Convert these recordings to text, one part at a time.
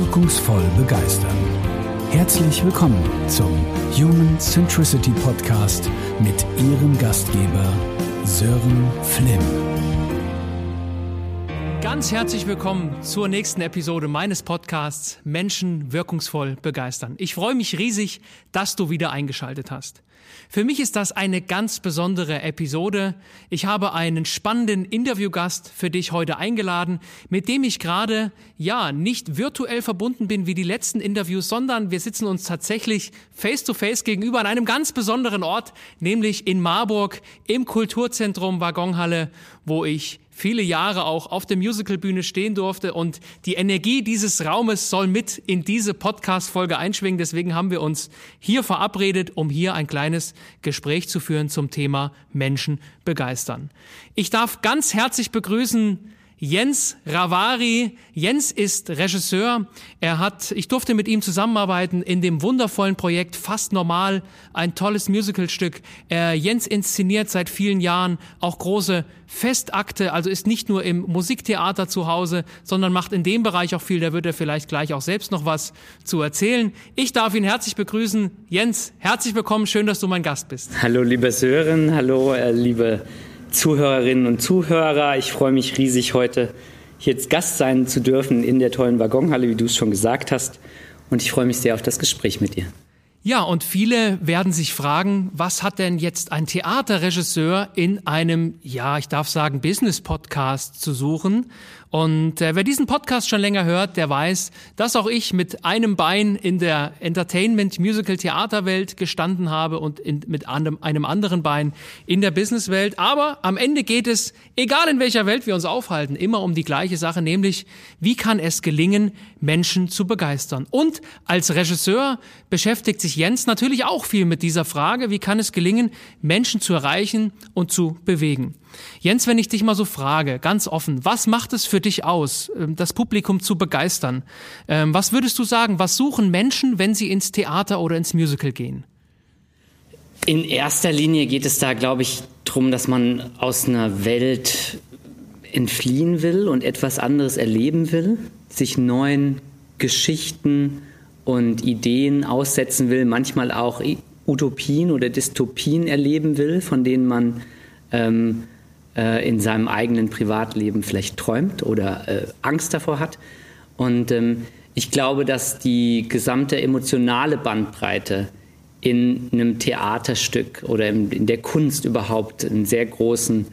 wirkungsvoll begeistern. Herzlich willkommen zum Human Centricity Podcast mit Ihrem Gastgeber Sören Flimm. Ganz herzlich willkommen zur nächsten Episode meines Podcasts Menschen wirkungsvoll begeistern. Ich freue mich riesig, dass du wieder eingeschaltet hast. Für mich ist das eine ganz besondere Episode. Ich habe einen spannenden Interviewgast für dich heute eingeladen, mit dem ich gerade, ja, nicht virtuell verbunden bin wie die letzten Interviews, sondern wir sitzen uns tatsächlich face to face gegenüber an einem ganz besonderen Ort, nämlich in Marburg im Kulturzentrum Waggonhalle, wo ich viele Jahre auch auf der Musicalbühne stehen durfte und die Energie dieses Raumes soll mit in diese Podcast-Folge einschwingen. Deswegen haben wir uns hier verabredet, um hier ein kleines Gespräch zu führen zum Thema Menschen begeistern. Ich darf ganz herzlich begrüßen Jens Ravari. Jens ist Regisseur. Er hat, ich durfte mit ihm zusammenarbeiten in dem wundervollen Projekt Fast Normal, ein tolles Musicalstück. Er, Jens inszeniert seit vielen Jahren auch große Festakte, also ist nicht nur im Musiktheater zu Hause, sondern macht in dem Bereich auch viel. Da wird er vielleicht gleich auch selbst noch was zu erzählen. Ich darf ihn herzlich begrüßen. Jens, herzlich willkommen. Schön, dass du mein Gast bist. Hallo, liebe Sören. Hallo, äh, liebe Zuhörerinnen und Zuhörer. Ich freue mich riesig, heute jetzt Gast sein zu dürfen in der tollen Waggonhalle, wie du es schon gesagt hast. Und ich freue mich sehr auf das Gespräch mit dir. Ja, und viele werden sich fragen, was hat denn jetzt ein Theaterregisseur in einem, ja, ich darf sagen, Business-Podcast zu suchen? Und äh, wer diesen Podcast schon länger hört, der weiß, dass auch ich mit einem Bein in der Entertainment, Musical, Theaterwelt gestanden habe und in, mit einem, einem anderen Bein in der Businesswelt. Aber am Ende geht es, egal in welcher Welt wir uns aufhalten, immer um die gleiche Sache, nämlich wie kann es gelingen, Menschen zu begeistern. Und als Regisseur beschäftigt sich Jens natürlich auch viel mit dieser Frage, wie kann es gelingen, Menschen zu erreichen und zu bewegen. Jens, wenn ich dich mal so frage, ganz offen, was macht es für dich aus, ähm, das Publikum zu begeistern? Ähm, was würdest du sagen, was suchen Menschen, wenn sie ins Theater oder ins Musical gehen? In erster Linie geht es da, glaube ich, darum, dass man aus einer Welt entfliehen will und etwas anderes erleben will, sich neuen Geschichten und Ideen aussetzen will, manchmal auch Utopien oder Dystopien erleben will, von denen man ähm, äh, in seinem eigenen Privatleben vielleicht träumt oder äh, Angst davor hat. Und ähm, ich glaube, dass die gesamte emotionale Bandbreite in einem Theaterstück oder in, in der Kunst überhaupt einen sehr großen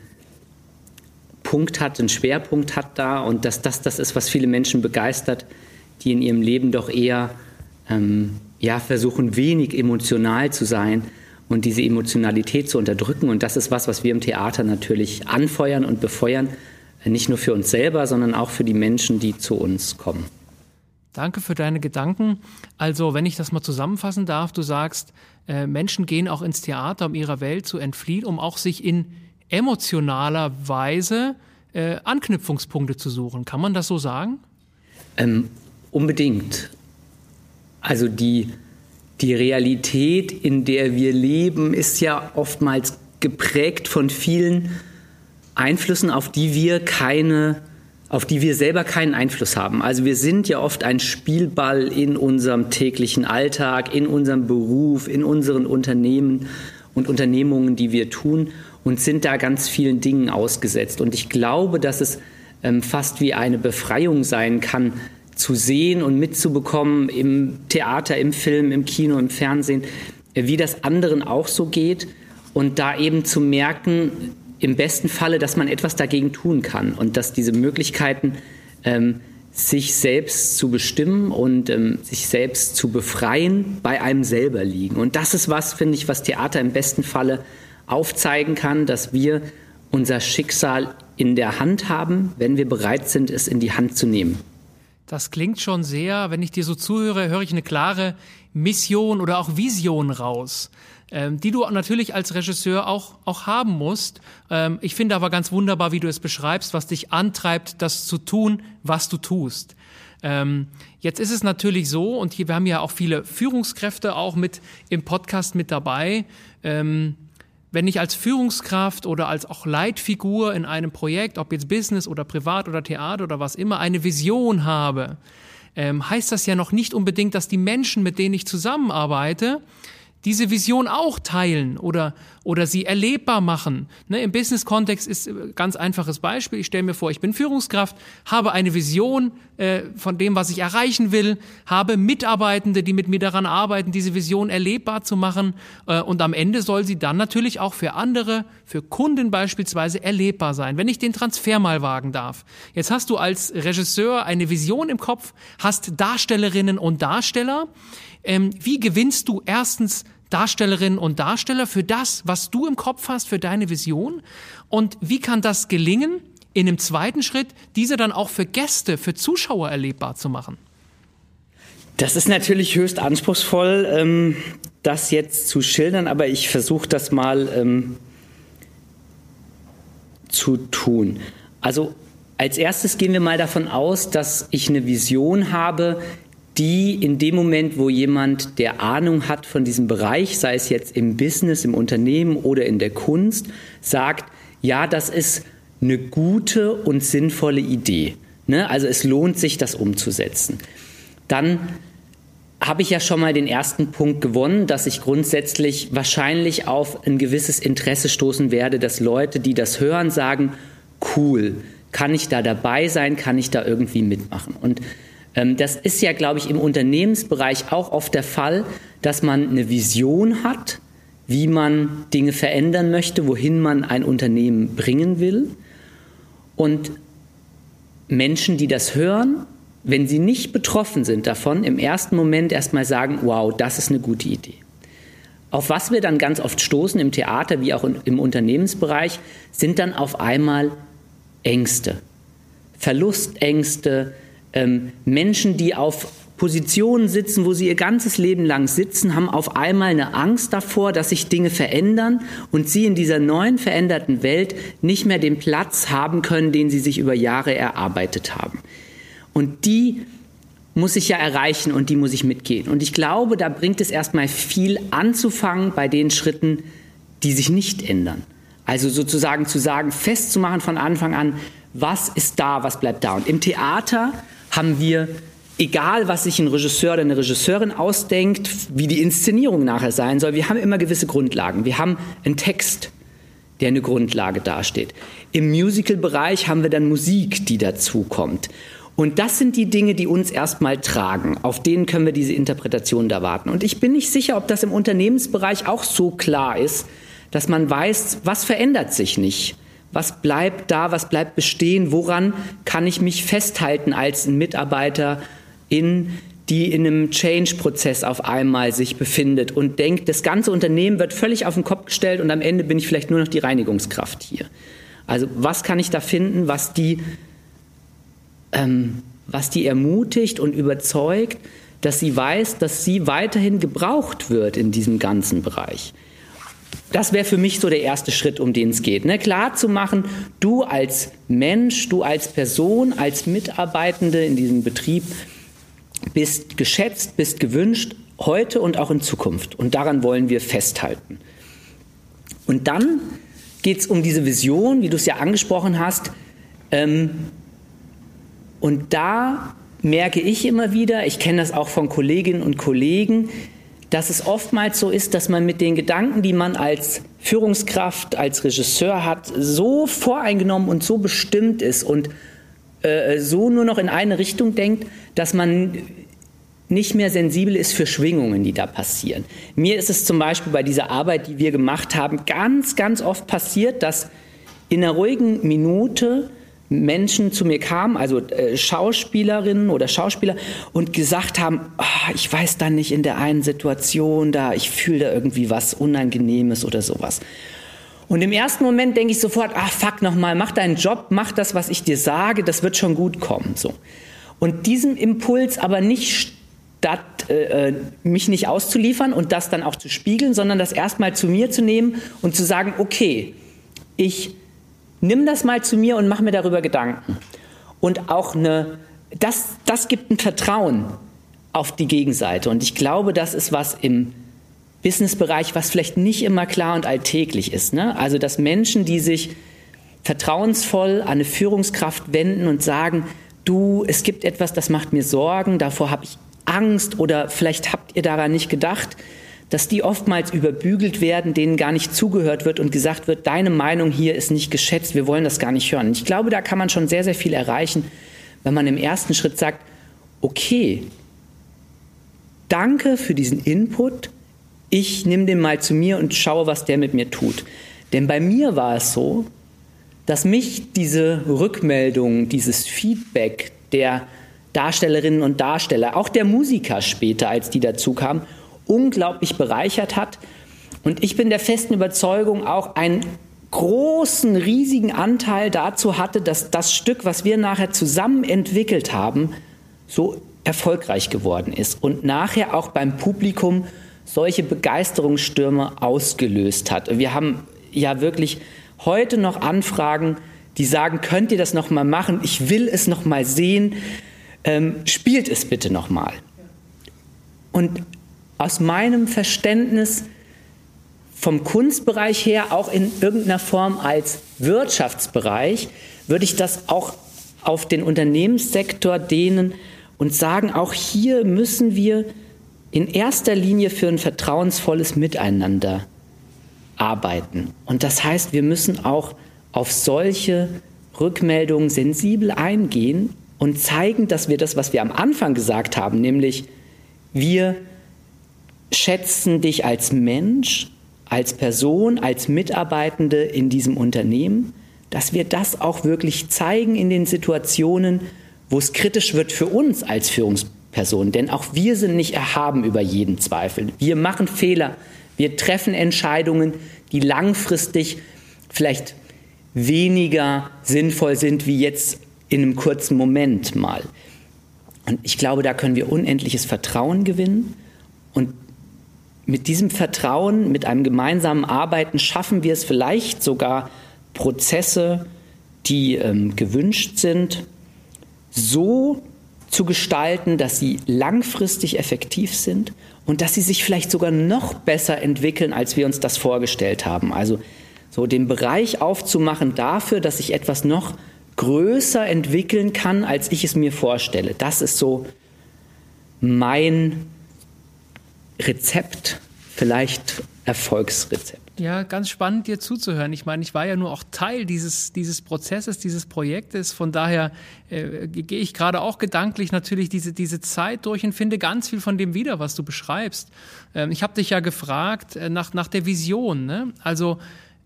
Punkt hat, einen Schwerpunkt hat da und dass das das ist, was viele Menschen begeistert, die in ihrem Leben doch eher ähm, ja, versuchen, wenig emotional zu sein und diese Emotionalität zu unterdrücken. Und das ist was, was wir im Theater natürlich anfeuern und befeuern, nicht nur für uns selber, sondern auch für die Menschen, die zu uns kommen. Danke für deine Gedanken. Also, wenn ich das mal zusammenfassen darf, du sagst, äh, Menschen gehen auch ins Theater, um ihrer Welt zu entfliehen, um auch sich in emotionaler Weise äh, Anknüpfungspunkte zu suchen. Kann man das so sagen? Ähm, unbedingt. Also die die Realität, in der wir leben, ist ja oftmals geprägt von vielen Einflüssen, auf die wir keine auf die wir selber keinen Einfluss haben. Also wir sind ja oft ein Spielball in unserem täglichen Alltag, in unserem Beruf, in unseren Unternehmen und Unternehmungen, die wir tun und sind da ganz vielen Dingen ausgesetzt. Und ich glaube, dass es ähm, fast wie eine Befreiung sein kann, zu sehen und mitzubekommen im Theater, im Film, im Kino, im Fernsehen, wie das anderen auch so geht und da eben zu merken, im besten Falle, dass man etwas dagegen tun kann und dass diese Möglichkeiten, ähm, sich selbst zu bestimmen und ähm, sich selbst zu befreien, bei einem selber liegen. Und das ist was, finde ich, was Theater im besten Falle aufzeigen kann, dass wir unser Schicksal in der Hand haben, wenn wir bereit sind, es in die Hand zu nehmen. Das klingt schon sehr, wenn ich dir so zuhöre, höre ich eine klare Mission oder auch Vision raus, ähm, die du natürlich als Regisseur auch, auch haben musst. Ähm, ich finde aber ganz wunderbar, wie du es beschreibst, was dich antreibt, das zu tun, was du tust. Ähm, jetzt ist es natürlich so, und hier, wir haben ja auch viele Führungskräfte auch mit im Podcast mit dabei. Ähm, wenn ich als Führungskraft oder als auch Leitfigur in einem Projekt, ob jetzt Business oder privat oder Theater oder was immer, eine Vision habe, ähm, heißt das ja noch nicht unbedingt, dass die Menschen, mit denen ich zusammenarbeite, diese Vision auch teilen oder, oder sie erlebbar machen. Ne, Im Business-Kontext ist ein ganz einfaches Beispiel. Ich stelle mir vor, ich bin Führungskraft, habe eine Vision äh, von dem, was ich erreichen will, habe Mitarbeitende, die mit mir daran arbeiten, diese Vision erlebbar zu machen. Äh, und am Ende soll sie dann natürlich auch für andere, für Kunden beispielsweise erlebbar sein. Wenn ich den Transfer mal wagen darf. Jetzt hast du als Regisseur eine Vision im Kopf, hast Darstellerinnen und Darsteller ähm, wie gewinnst du erstens Darstellerinnen und Darsteller für das, was du im Kopf hast, für deine Vision? Und wie kann das gelingen, in einem zweiten Schritt diese dann auch für Gäste, für Zuschauer erlebbar zu machen? Das ist natürlich höchst anspruchsvoll, ähm, das jetzt zu schildern, aber ich versuche das mal ähm, zu tun. Also als erstes gehen wir mal davon aus, dass ich eine Vision habe, die in dem Moment, wo jemand, der Ahnung hat von diesem Bereich, sei es jetzt im Business, im Unternehmen oder in der Kunst, sagt, ja, das ist eine gute und sinnvolle Idee. Ne? Also es lohnt sich, das umzusetzen. Dann habe ich ja schon mal den ersten Punkt gewonnen, dass ich grundsätzlich wahrscheinlich auf ein gewisses Interesse stoßen werde, dass Leute, die das hören, sagen, cool, kann ich da dabei sein, kann ich da irgendwie mitmachen. Und das ist ja, glaube ich, im Unternehmensbereich auch oft der Fall, dass man eine Vision hat, wie man Dinge verändern möchte, wohin man ein Unternehmen bringen will. Und Menschen, die das hören, wenn sie nicht betroffen sind davon, im ersten Moment erstmal sagen, wow, das ist eine gute Idee. Auf was wir dann ganz oft stoßen im Theater wie auch im Unternehmensbereich, sind dann auf einmal Ängste, Verlustängste, ähm, Menschen, die auf Positionen sitzen, wo sie ihr ganzes Leben lang sitzen, haben auf einmal eine Angst davor, dass sich Dinge verändern und sie in dieser neuen veränderten Welt nicht mehr den Platz haben können, den sie sich über Jahre erarbeitet haben. Und die muss ich ja erreichen und die muss ich mitgehen. Und ich glaube, da bringt es erstmal viel anzufangen bei den Schritten, die sich nicht ändern. Also sozusagen zu sagen, festzumachen von Anfang an, was ist da, was bleibt da. Und im Theater haben wir, egal was sich ein Regisseur oder eine Regisseurin ausdenkt, wie die Inszenierung nachher sein soll, wir haben immer gewisse Grundlagen. Wir haben einen Text, der eine Grundlage dasteht. Im Musical-Bereich haben wir dann Musik, die dazukommt. Und das sind die Dinge, die uns erstmal tragen. Auf denen können wir diese Interpretation da warten. Und ich bin nicht sicher, ob das im Unternehmensbereich auch so klar ist, dass man weiß, was verändert sich nicht. Was bleibt da? Was bleibt bestehen? Woran kann ich mich festhalten als ein Mitarbeiter in die in einem Change-Prozess auf einmal sich befindet und denkt, das ganze Unternehmen wird völlig auf den Kopf gestellt und am Ende bin ich vielleicht nur noch die Reinigungskraft hier. Also was kann ich da finden, was die, ähm, was die ermutigt und überzeugt, dass sie weiß, dass sie weiterhin gebraucht wird in diesem ganzen Bereich. Das wäre für mich so der erste Schritt, um den es geht. Ne? Klar zu machen, du als Mensch, du als Person, als Mitarbeitende in diesem Betrieb bist geschätzt, bist gewünscht, heute und auch in Zukunft. Und daran wollen wir festhalten. Und dann geht es um diese Vision, wie du es ja angesprochen hast. Ähm, und da merke ich immer wieder, ich kenne das auch von Kolleginnen und Kollegen, dass es oftmals so ist, dass man mit den Gedanken, die man als Führungskraft, als Regisseur hat, so voreingenommen und so bestimmt ist und äh, so nur noch in eine Richtung denkt, dass man nicht mehr sensibel ist für Schwingungen, die da passieren. Mir ist es zum Beispiel bei dieser Arbeit, die wir gemacht haben, ganz, ganz oft passiert, dass in einer ruhigen Minute Menschen zu mir kamen, also äh, Schauspielerinnen oder Schauspieler, und gesagt haben, oh, ich weiß da nicht in der einen Situation, da ich fühle da irgendwie was Unangenehmes oder sowas. Und im ersten Moment denke ich sofort, ach fuck nochmal, mach deinen Job, mach das, was ich dir sage, das wird schon gut kommen. So. Und diesem Impuls aber nicht statt äh, äh mich nicht auszuliefern und das dann auch zu spiegeln, sondern das erstmal zu mir zu nehmen und zu sagen, okay, ich nimm das mal zu mir und mach mir darüber Gedanken. Und auch eine, das, das gibt ein Vertrauen auf die Gegenseite. Und ich glaube, das ist was im Businessbereich, was vielleicht nicht immer klar und alltäglich ist. Ne? Also, dass Menschen, die sich vertrauensvoll an eine Führungskraft wenden und sagen, du, es gibt etwas, das macht mir Sorgen, davor habe ich Angst oder vielleicht habt ihr daran nicht gedacht, dass die oftmals überbügelt werden, denen gar nicht zugehört wird und gesagt wird, deine Meinung hier ist nicht geschätzt, wir wollen das gar nicht hören. Ich glaube, da kann man schon sehr, sehr viel erreichen, wenn man im ersten Schritt sagt, okay, danke für diesen Input, ich nehme den mal zu mir und schaue, was der mit mir tut. Denn bei mir war es so, dass mich diese Rückmeldung, dieses Feedback der Darstellerinnen und Darsteller, auch der Musiker später, als die dazu kamen, unglaublich bereichert hat. Und ich bin der festen Überzeugung, auch einen großen, riesigen Anteil dazu hatte, dass das Stück, was wir nachher zusammen entwickelt haben, so erfolgreich geworden ist und nachher auch beim Publikum solche Begeisterungsstürme ausgelöst hat. Wir haben ja wirklich heute noch Anfragen, die sagen, könnt ihr das noch mal machen? Ich will es noch mal sehen. Ähm, spielt es bitte noch mal. Und aus meinem Verständnis vom Kunstbereich her auch in irgendeiner Form als Wirtschaftsbereich würde ich das auch auf den Unternehmenssektor dehnen und sagen, auch hier müssen wir in erster Linie für ein vertrauensvolles Miteinander arbeiten. Und das heißt, wir müssen auch auf solche Rückmeldungen sensibel eingehen und zeigen, dass wir das, was wir am Anfang gesagt haben, nämlich wir schätzen dich als Mensch, als Person, als Mitarbeitende in diesem Unternehmen, dass wir das auch wirklich zeigen in den Situationen, wo es kritisch wird für uns als Führungsperson. Denn auch wir sind nicht erhaben über jeden Zweifel. Wir machen Fehler. Wir treffen Entscheidungen, die langfristig vielleicht weniger sinnvoll sind wie jetzt in einem kurzen Moment mal. Und ich glaube, da können wir unendliches Vertrauen gewinnen. Und mit diesem Vertrauen, mit einem gemeinsamen Arbeiten schaffen wir es vielleicht sogar, Prozesse, die ähm, gewünscht sind, so zu gestalten, dass sie langfristig effektiv sind und dass sie sich vielleicht sogar noch besser entwickeln, als wir uns das vorgestellt haben. Also so den Bereich aufzumachen dafür, dass sich etwas noch größer entwickeln kann, als ich es mir vorstelle. Das ist so mein Rezept, vielleicht Erfolgsrezept. Ja, ganz spannend dir zuzuhören. Ich meine, ich war ja nur auch Teil dieses, dieses Prozesses, dieses Projektes. Von daher äh, gehe ich gerade auch gedanklich natürlich diese, diese Zeit durch und finde ganz viel von dem wieder, was du beschreibst. Ähm, ich habe dich ja gefragt äh, nach, nach der Vision. Ne? Also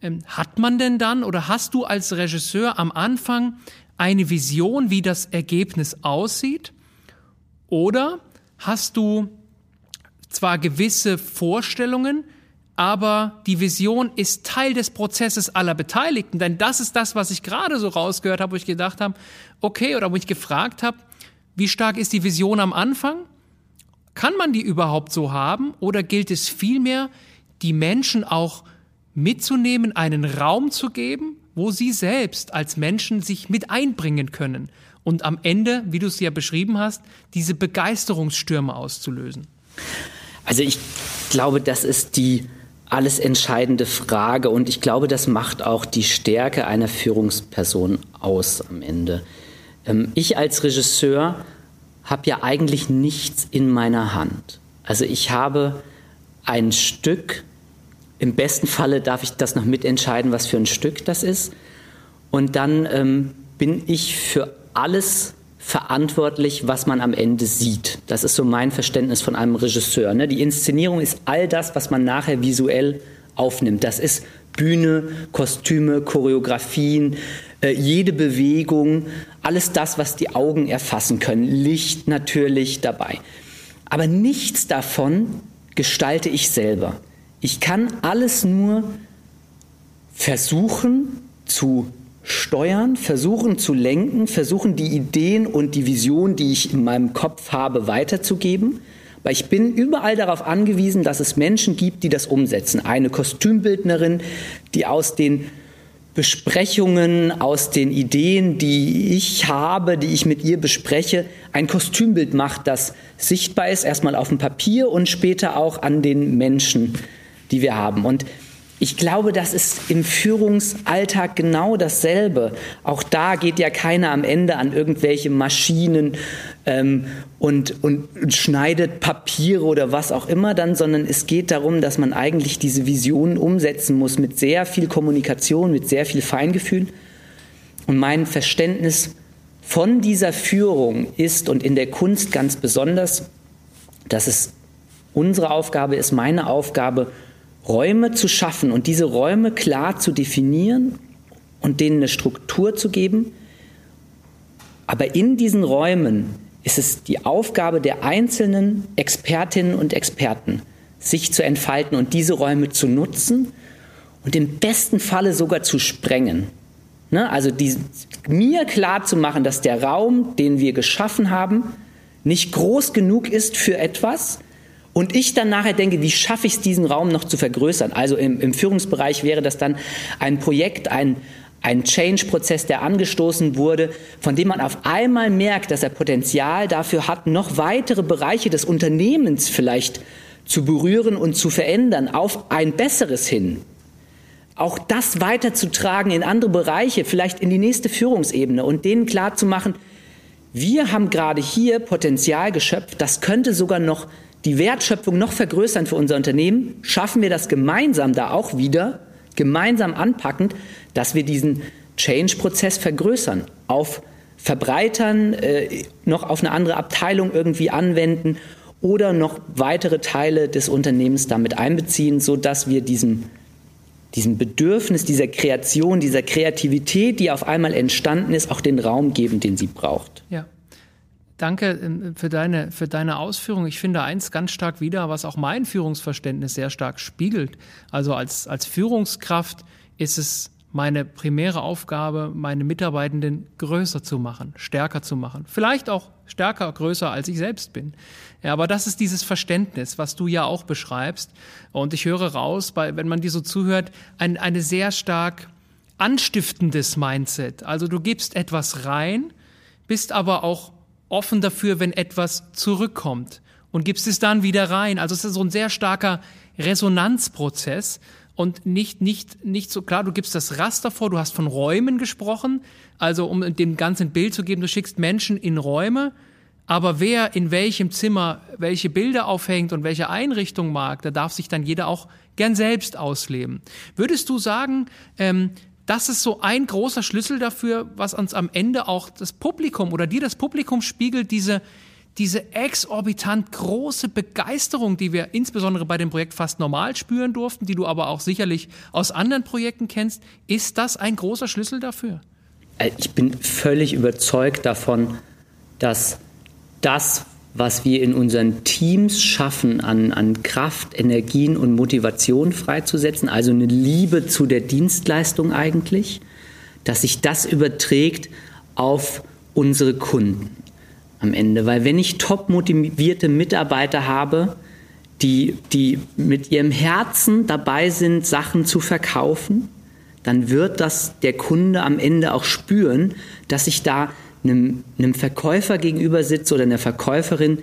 ähm, hat man denn dann oder hast du als Regisseur am Anfang eine Vision, wie das Ergebnis aussieht? Oder hast du zwar gewisse Vorstellungen, aber die Vision ist Teil des Prozesses aller Beteiligten. Denn das ist das, was ich gerade so rausgehört habe, wo ich gedacht habe, okay, oder wo ich gefragt habe, wie stark ist die Vision am Anfang? Kann man die überhaupt so haben? Oder gilt es vielmehr, die Menschen auch mitzunehmen, einen Raum zu geben, wo sie selbst als Menschen sich mit einbringen können und am Ende, wie du es ja beschrieben hast, diese Begeisterungsstürme auszulösen? Also ich glaube, das ist die alles entscheidende Frage und ich glaube, das macht auch die Stärke einer Führungsperson aus am Ende. Ähm, ich als Regisseur habe ja eigentlich nichts in meiner Hand. Also ich habe ein Stück, im besten Falle darf ich das noch mitentscheiden, was für ein Stück das ist. Und dann ähm, bin ich für alles verantwortlich, was man am Ende sieht. Das ist so mein Verständnis von einem Regisseur. Ne? Die Inszenierung ist all das, was man nachher visuell aufnimmt. Das ist Bühne, Kostüme, Choreografien, äh, jede Bewegung, alles das, was die Augen erfassen können. Licht natürlich dabei. Aber nichts davon gestalte ich selber. Ich kann alles nur versuchen zu steuern, versuchen zu lenken, versuchen die Ideen und die Vision, die ich in meinem Kopf habe, weiterzugeben. Weil ich bin überall darauf angewiesen, dass es Menschen gibt, die das umsetzen. Eine Kostümbildnerin, die aus den Besprechungen, aus den Ideen, die ich habe, die ich mit ihr bespreche, ein Kostümbild macht, das sichtbar ist, erstmal auf dem Papier und später auch an den Menschen, die wir haben. Und ich glaube, das ist im Führungsalltag genau dasselbe. Auch da geht ja keiner am Ende an irgendwelche Maschinen ähm, und, und, schneidet Papiere oder was auch immer dann, sondern es geht darum, dass man eigentlich diese Visionen umsetzen muss mit sehr viel Kommunikation, mit sehr viel Feingefühl. Und mein Verständnis von dieser Führung ist und in der Kunst ganz besonders, dass es unsere Aufgabe ist, meine Aufgabe, Räume zu schaffen und diese Räume klar zu definieren und denen eine Struktur zu geben. Aber in diesen Räumen ist es die Aufgabe der einzelnen Expertinnen und Experten, sich zu entfalten und diese Räume zu nutzen und im besten Falle sogar zu sprengen. Ne? Also die, mir klar zu machen, dass der Raum, den wir geschaffen haben, nicht groß genug ist für etwas, und ich dann nachher denke, wie schaffe ich es, diesen Raum noch zu vergrößern? Also im, im Führungsbereich wäre das dann ein Projekt, ein, ein Change-Prozess, der angestoßen wurde, von dem man auf einmal merkt, dass er Potenzial dafür hat, noch weitere Bereiche des Unternehmens vielleicht zu berühren und zu verändern, auf ein besseres hin. Auch das weiterzutragen in andere Bereiche, vielleicht in die nächste Führungsebene und denen klarzumachen, wir haben gerade hier Potenzial geschöpft, das könnte sogar noch die Wertschöpfung noch vergrößern für unser Unternehmen, schaffen wir das gemeinsam da auch wieder, gemeinsam anpackend, dass wir diesen Change-Prozess vergrößern, auf verbreitern, äh, noch auf eine andere Abteilung irgendwie anwenden oder noch weitere Teile des Unternehmens damit einbeziehen, sodass wir diesem, diesem Bedürfnis, dieser Kreation, dieser Kreativität, die auf einmal entstanden ist, auch den Raum geben, den sie braucht. Ja. Danke ähm, für deine, für deine Ausführung. Ich finde eins ganz stark wieder, was auch mein Führungsverständnis sehr stark spiegelt. Also als, als Führungskraft ist es meine primäre Aufgabe, meine Mitarbeitenden größer zu machen, stärker zu machen. Vielleicht auch stärker, größer, als ich selbst bin. Ja, aber das ist dieses Verständnis, was du ja auch beschreibst. Und ich höre raus, bei, wenn man dir so zuhört, ein, eine sehr stark anstiftendes Mindset. Also du gibst etwas rein, bist aber auch offen dafür, wenn etwas zurückkommt und gibst es dann wieder rein. Also es ist so ein sehr starker Resonanzprozess und nicht, nicht, nicht so klar, du gibst das Raster vor, du hast von Räumen gesprochen, also um dem ganzen Bild zu geben, du schickst Menschen in Räume, aber wer in welchem Zimmer welche Bilder aufhängt und welche Einrichtung mag, da darf sich dann jeder auch gern selbst ausleben. Würdest du sagen, ähm, das ist so ein großer Schlüssel dafür, was uns am Ende auch das Publikum oder dir das Publikum spiegelt, diese, diese exorbitant große Begeisterung, die wir insbesondere bei dem Projekt fast normal spüren durften, die du aber auch sicherlich aus anderen Projekten kennst. Ist das ein großer Schlüssel dafür? Äh, ich bin völlig überzeugt davon, dass das, was wir in unseren Teams schaffen, an, an Kraft, Energien und Motivation freizusetzen, also eine Liebe zu der Dienstleistung eigentlich, dass sich das überträgt auf unsere Kunden am Ende. Weil wenn ich top motivierte Mitarbeiter habe, die, die mit ihrem Herzen dabei sind, Sachen zu verkaufen, dann wird das der Kunde am Ende auch spüren, dass ich da einem, einem Verkäufer gegenüber sitze oder einer Verkäuferin,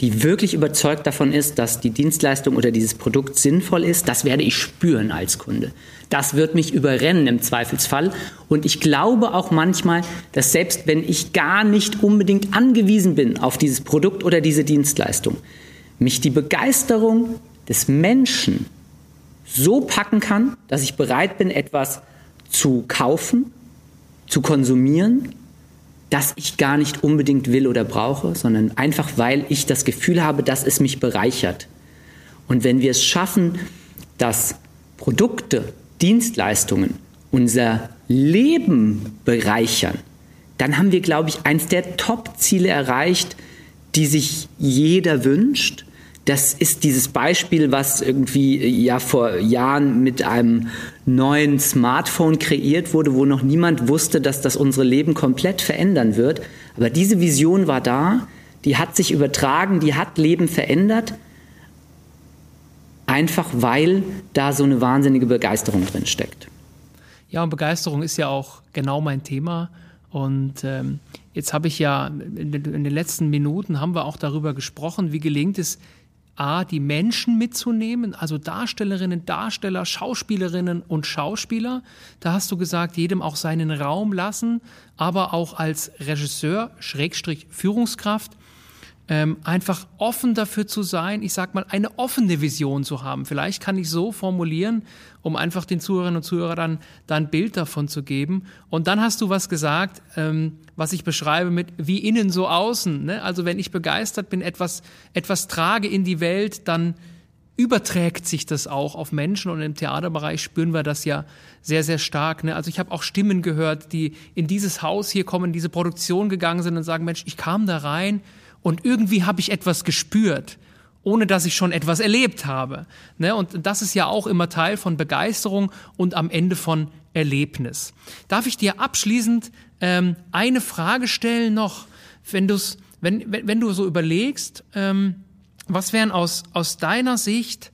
die wirklich überzeugt davon ist, dass die Dienstleistung oder dieses Produkt sinnvoll ist, das werde ich spüren als Kunde. Das wird mich überrennen im Zweifelsfall. Und ich glaube auch manchmal, dass selbst wenn ich gar nicht unbedingt angewiesen bin auf dieses Produkt oder diese Dienstleistung, mich die Begeisterung des Menschen so packen kann, dass ich bereit bin, etwas zu kaufen, zu konsumieren das ich gar nicht unbedingt will oder brauche, sondern einfach, weil ich das Gefühl habe, dass es mich bereichert. Und wenn wir es schaffen, dass Produkte, Dienstleistungen unser Leben bereichern, dann haben wir, glaube ich, eins der Top-Ziele erreicht, die sich jeder wünscht das ist dieses Beispiel, was irgendwie äh, ja vor Jahren mit einem neuen Smartphone kreiert wurde, wo noch niemand wusste, dass das unsere Leben komplett verändern wird. Aber diese Vision war da, die hat sich übertragen, die hat Leben verändert, einfach weil da so eine wahnsinnige Begeisterung drin steckt. Ja, und Begeisterung ist ja auch genau mein Thema. Und ähm, jetzt habe ich ja in den, in den letzten Minuten haben wir auch darüber gesprochen, wie gelingt es A, die Menschen mitzunehmen, also Darstellerinnen, Darsteller, Schauspielerinnen und Schauspieler. Da hast du gesagt, jedem auch seinen Raum lassen, aber auch als Regisseur, Schrägstrich Führungskraft ähm, einfach offen dafür zu sein, ich sag mal, eine offene Vision zu haben. Vielleicht kann ich so formulieren, um einfach den Zuhörerinnen und Zuhörern dann, dann ein Bild davon zu geben. Und dann hast du was gesagt, ähm, was ich beschreibe mit wie innen so außen. Ne? Also wenn ich begeistert bin, etwas, etwas trage in die Welt, dann überträgt sich das auch auf Menschen und im Theaterbereich spüren wir das ja sehr, sehr stark. Ne? Also ich habe auch Stimmen gehört, die in dieses Haus hier kommen, in diese Produktion gegangen sind und sagen, Mensch, ich kam da rein und irgendwie habe ich etwas gespürt, ohne dass ich schon etwas erlebt habe. Ne? Und das ist ja auch immer Teil von Begeisterung und am Ende von Erlebnis. Darf ich dir abschließend ähm, eine Frage stellen noch, wenn, du's, wenn, wenn, wenn du so überlegst, ähm, was wären aus, aus deiner Sicht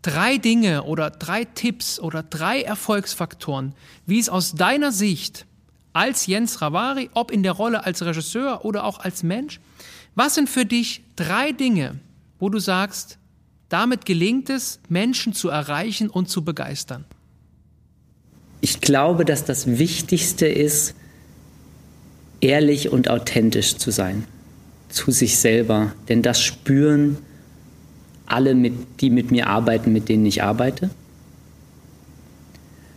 drei Dinge oder drei Tipps oder drei Erfolgsfaktoren, wie es aus deiner Sicht als Jens Ravari, ob in der Rolle als Regisseur oder auch als Mensch, was sind für dich drei Dinge, wo du sagst, damit gelingt es, Menschen zu erreichen und zu begeistern? Ich glaube, dass das Wichtigste ist, ehrlich und authentisch zu sein zu sich selber. Denn das spüren alle, mit, die mit mir arbeiten, mit denen ich arbeite.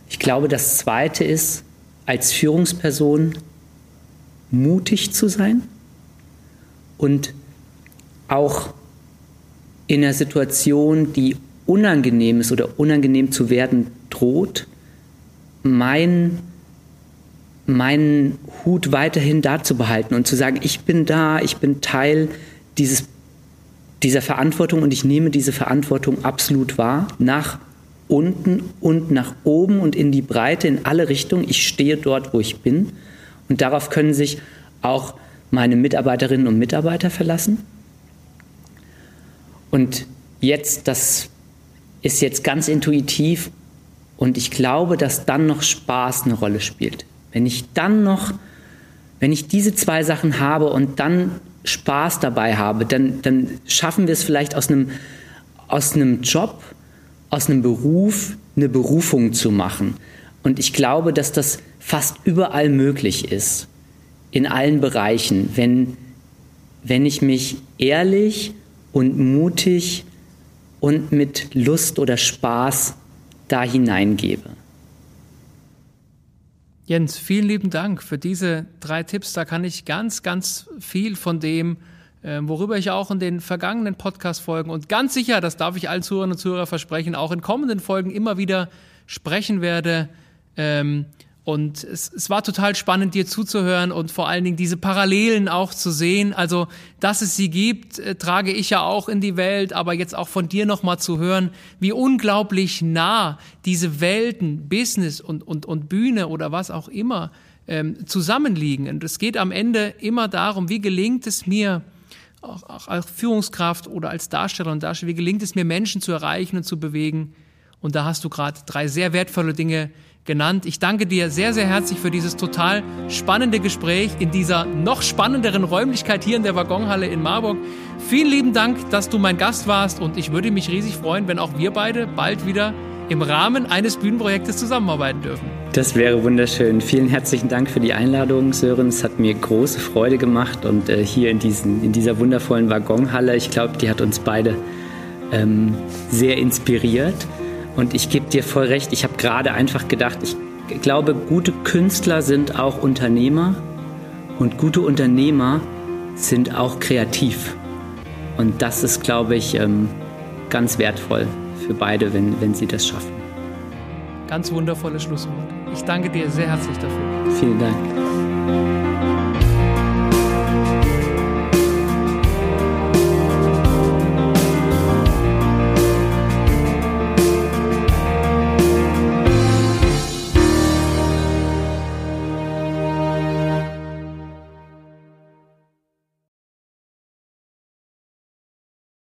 Ich glaube, das Zweite ist, als Führungsperson mutig zu sein und auch in einer Situation, die unangenehm ist oder unangenehm zu werden droht, mein, meinen Hut weiterhin da zu behalten und zu sagen, ich bin da, ich bin Teil dieses, dieser Verantwortung und ich nehme diese Verantwortung absolut wahr, nach unten und nach oben und in die Breite, in alle Richtungen. Ich stehe dort, wo ich bin. Und darauf können sich auch meine Mitarbeiterinnen und Mitarbeiter verlassen. Und jetzt, das ist jetzt ganz intuitiv und ich glaube, dass dann noch Spaß eine Rolle spielt. Wenn ich dann noch, wenn ich diese zwei Sachen habe und dann Spaß dabei habe, dann, dann schaffen wir es vielleicht aus einem, aus einem Job, aus einem Beruf eine Berufung zu machen. Und ich glaube, dass das fast überall möglich ist in allen Bereichen, wenn, wenn ich mich ehrlich und mutig und mit Lust oder Spaß da hineingebe. Jens, vielen lieben Dank für diese drei Tipps. Da kann ich ganz, ganz viel von dem, äh, worüber ich auch in den vergangenen Podcast-Folgen und ganz sicher, das darf ich allen Zuhörern und Zuhörern versprechen, auch in kommenden Folgen immer wieder sprechen werde. Ähm, und es, es war total spannend, dir zuzuhören und vor allen Dingen diese Parallelen auch zu sehen. Also, dass es sie gibt, äh, trage ich ja auch in die Welt, aber jetzt auch von dir nochmal zu hören, wie unglaublich nah diese Welten, Business und, und, und Bühne oder was auch immer ähm, zusammenliegen. Und es geht am Ende immer darum, wie gelingt es mir, auch, auch als Führungskraft oder als Darsteller und Darsteller, wie gelingt es mir, Menschen zu erreichen und zu bewegen. Und da hast du gerade drei sehr wertvolle Dinge genannt. Ich danke dir sehr, sehr herzlich für dieses total spannende Gespräch in dieser noch spannenderen Räumlichkeit hier in der Waggonhalle in Marburg. Vielen lieben Dank, dass du mein Gast warst und ich würde mich riesig freuen, wenn auch wir beide bald wieder im Rahmen eines Bühnenprojektes zusammenarbeiten dürfen. Das wäre wunderschön. Vielen herzlichen Dank für die Einladung, Sören. Es hat mir große Freude gemacht und äh, hier in, diesen, in dieser wundervollen Waggonhalle, ich glaube, die hat uns beide ähm, sehr inspiriert. Und ich gebe dir voll recht, ich habe gerade einfach gedacht, ich glaube, gute Künstler sind auch Unternehmer und gute Unternehmer sind auch kreativ. Und das ist, glaube ich, ähm, ganz wertvoll für beide, wenn, wenn sie das schaffen. Ganz wundervolles Schlusswort. Ich danke dir sehr herzlich dafür. Vielen Dank.